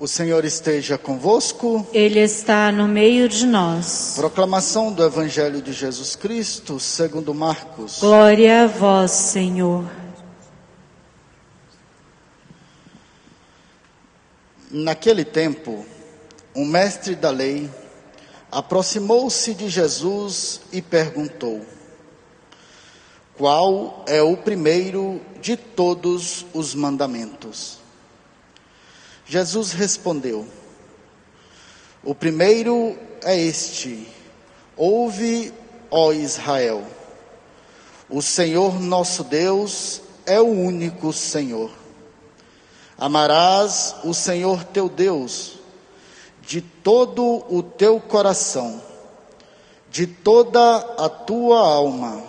O Senhor esteja convosco. Ele está no meio de nós. Proclamação do Evangelho de Jesus Cristo, segundo Marcos. Glória a vós, Senhor. Naquele tempo, um mestre da lei aproximou-se de Jesus e perguntou: Qual é o primeiro de todos os mandamentos? Jesus respondeu: O primeiro é este: Ouve, ó Israel, o Senhor nosso Deus é o único Senhor. Amarás o Senhor teu Deus de todo o teu coração, de toda a tua alma,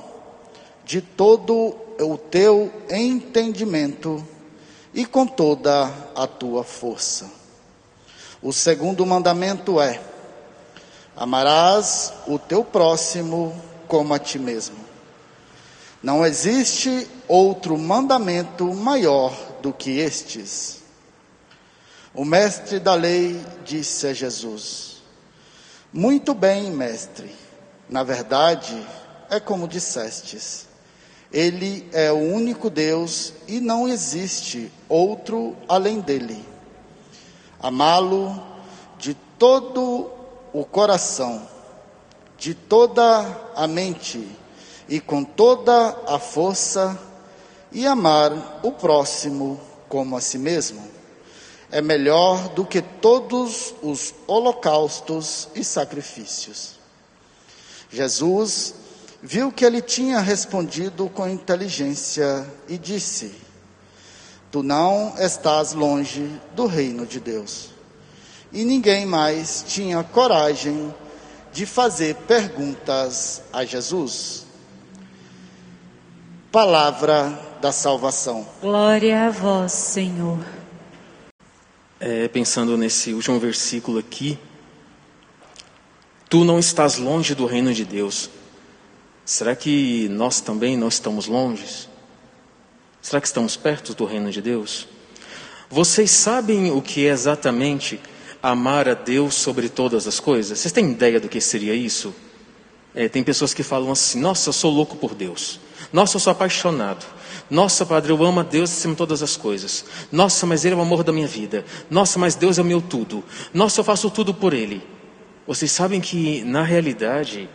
de todo o teu entendimento e com toda a tua força. O segundo mandamento é: amarás o teu próximo como a ti mesmo. Não existe outro mandamento maior do que estes. O mestre da lei disse a Jesus: Muito bem, mestre. Na verdade, é como dissestes. Ele é o único Deus e não existe outro além dele. Amá-lo de todo o coração, de toda a mente e com toda a força, e amar o próximo como a si mesmo. É melhor do que todos os holocaustos e sacrifícios. Jesus viu que ele tinha respondido com inteligência e disse: Tu não estás longe do reino de Deus. E ninguém mais tinha coragem de fazer perguntas a Jesus. Palavra da salvação. Glória a vós, Senhor. É, pensando nesse último versículo aqui, tu não estás longe do reino de Deus. Será que nós também não estamos longe? Será que estamos perto do reino de Deus? Vocês sabem o que é exatamente amar a Deus sobre todas as coisas? Vocês têm ideia do que seria isso? É, tem pessoas que falam assim: Nossa, eu sou louco por Deus. Nossa, eu sou apaixonado. Nossa, Padre, eu amo a Deus acima de todas as coisas. Nossa, mas Ele é o amor da minha vida. Nossa, mas Deus é o meu tudo. Nossa, eu faço tudo por Ele. Vocês sabem que, na realidade,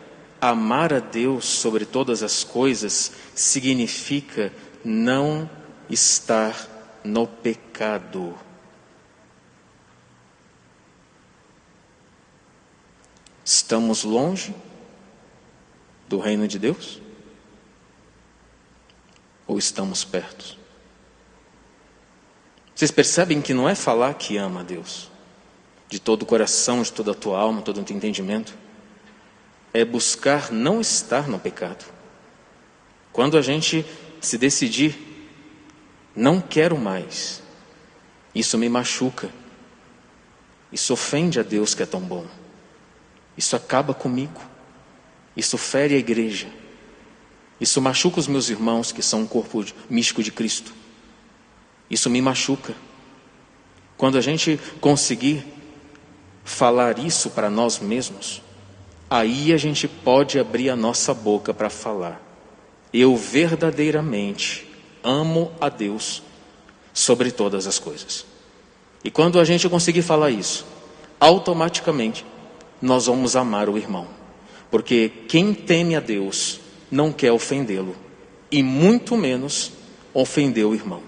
Amar a Deus sobre todas as coisas significa não estar no pecado. Estamos longe do reino de Deus? Ou estamos perto? Vocês percebem que não é falar que ama a Deus, de todo o coração, de toda a tua alma, todo o teu entendimento é buscar não estar no pecado. Quando a gente se decidir, não quero mais, isso me machuca, isso ofende a Deus que é tão bom, isso acaba comigo, isso fere a igreja, isso machuca os meus irmãos que são um corpo místico de Cristo, isso me machuca. Quando a gente conseguir falar isso para nós mesmos, aí a gente pode abrir a nossa boca para falar. Eu verdadeiramente amo a Deus sobre todas as coisas. E quando a gente conseguir falar isso, automaticamente nós vamos amar o irmão. Porque quem teme a Deus não quer ofendê-lo, e muito menos ofender o irmão.